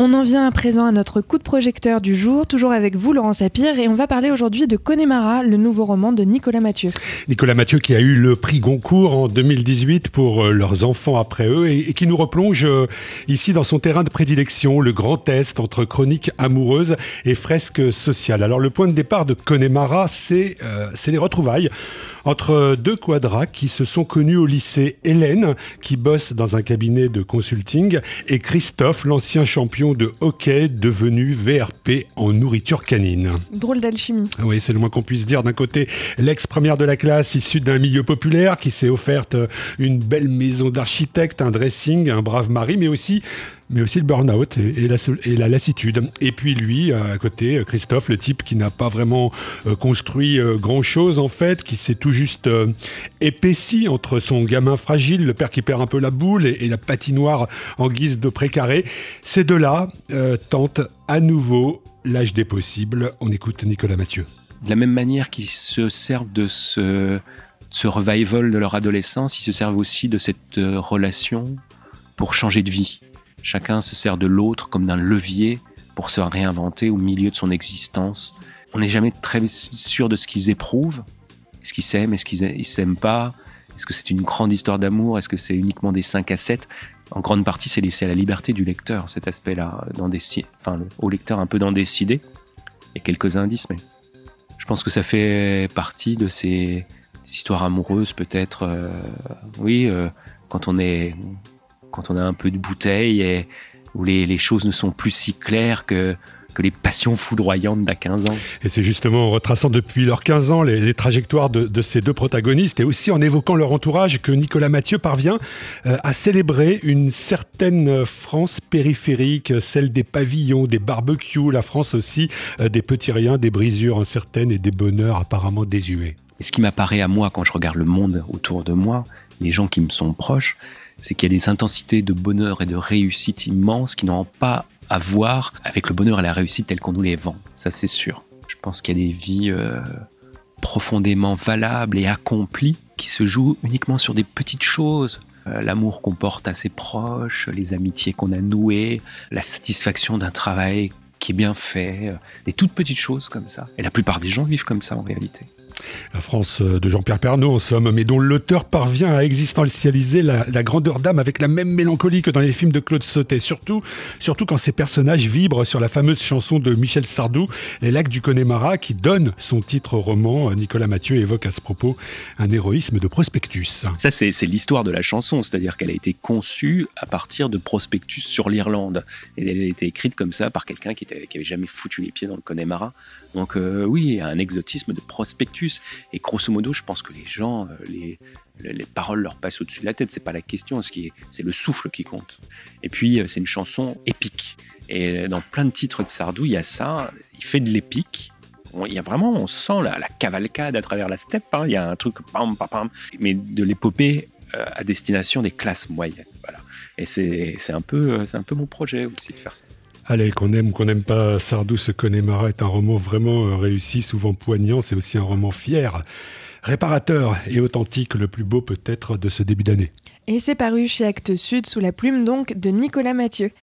On en vient à présent à notre coup de projecteur du jour, toujours avec vous Laurent Sapir, et on va parler aujourd'hui de Connemara, le nouveau roman de Nicolas Mathieu. Nicolas Mathieu qui a eu le prix Goncourt en 2018 pour euh, leurs enfants après eux et, qui nous replonge euh, ici dans son terrain de prédilection, le Grand Est, entre chroniques amoureuses et fresques sociales. Alors le point de départ de Connemara, c'est euh, les retrouvailles entre deux quadras qui se sont connus au lycée. Hélène, qui bosse dans un cabinet de consulting, et Christophe, l'ancien champion de hockey devenu VRP en nourriture canine. Drôle d'alchimie. Oui, c'est le moins qu'on puisse dire. D'un côté, l'ex-première de la classe, issue d'un milieu populaire, qui s'est offerte une belle maison d'architecte, un dressing, un brave mari, mais aussi mais aussi le burn-out et, la, lassitude. Et puis lui, à côté, Christophe, le type qui n'a pas vraiment euh, construit euh, grand-chose en fait, qui s'est tout juste euh, épaissi entre son gamin fragile, le père qui perd un peu la boule et, la patinoire en guise de précaré. Ces deux-là tentent à nouveau l'âge des possibles. On écoute Nicolas Mathieu. De la même manière qu'ils se servent de ce, ce revival de leur adolescence, ils se servent aussi de cette relation pour changer de vie. Chacun se sert de l'autre comme d'un levier pour se réinventer au milieu de son existence. On n'est jamais très sûr de ce qu'ils éprouvent. Est-ce qu'ils s'aiment? Est-ce qu'ils s'aiment pas? Est-ce que c'est une grande histoire d'amour? Est-ce que c'est uniquement des 5 à 7 En grande partie, c'est laissé à la liberté du lecteur, cet aspect-là, au lecteur un peu d'en décider. Il y a quelques indices, mais je pense que ça fait partie de ces, histoires amoureuses, peut-être. Euh, oui, euh, quand on est quand on a un peu de bouteille et où les, choses ne sont plus si claires que, que les passions foudroyantes d'à 15 ans. Et c'est justement en retraçant depuis leurs 15 ans les, trajectoires de, ces deux protagonistes et aussi en évoquant leur entourage que Nicolas Mathieu parvient euh, à célébrer une certaine France périphérique, celle des pavillons, des barbecues, la France aussi euh, des petits riens, des brisures incertaines et des bonheurs apparemment désuets. Et ce qui m'apparaît à moi quand je regarde le monde autour de moi, les gens qui me sont proches, c'est qu'il y a des intensités de bonheur et de réussite immenses qui n'ont pas à voir avec le bonheur et la réussite tels qu'on nous les vend. Ça, c'est sûr. Je pense qu'il y a des vies euh, profondément valables et accomplies qui se jouent uniquement sur des petites choses. Euh, l'amour qu'on porte à ses proches, les amitiés qu'on a nouées, la satisfaction d'un travail qui est bien fait, euh, des toutes petites choses comme ça. Et la plupart des gens vivent comme ça en réalité. La France de Jean-Pierre Pernaud, en somme, mais dont l'auteur parvient à existentialiser la, grandeur d'âme avec la même mélancolie que dans les films de Claude Sautet. Surtout, surtout quand ces personnages vibrent sur la fameuse chanson de Michel Sardou, Les lacs du Connemara, qui donne son titre au roman. Nicolas Mathieu évoque à ce propos un héroïsme de prospectus. Ça, c'est l'histoire de la chanson, c'est-à-dire qu'elle a été conçue à partir de prospectus sur l'Irlande. Et elle a été écrite comme ça par quelqu'un qui, n'avait avait jamais foutu les pieds dans le Connemara. Donc euh, oui, un exotisme de prospectus. Et grosso modo, je pense que les gens, euh, les, les paroles leur passent au-dessus de la tête. C'est pas la question, c'est le souffle qui compte. Et puis, euh, c'est une chanson épique. Et dans plein de titres de Sardou, il y a ça. Il fait de l'épique. Il y a vraiment, on sent la, la cavalcade à travers la steppe. Hein. Il y a un truc, pam, pam, pam, mais de l'épopée à destination des classes moyennes. Voilà. Et c'est un peu, c'est un peu mon projet aussi de faire ça. Allez, qu'on aime qu'on n'aime pas, Sardou se connaît Marat est un roman vraiment euh, réussi, souvent poignant. C'est aussi un roman fier, réparateur et authentique, le plus beau peut-être de ce début d'année. Et c'est paru chez Actes Sud sous la plume donc de Nicolas Mathieu.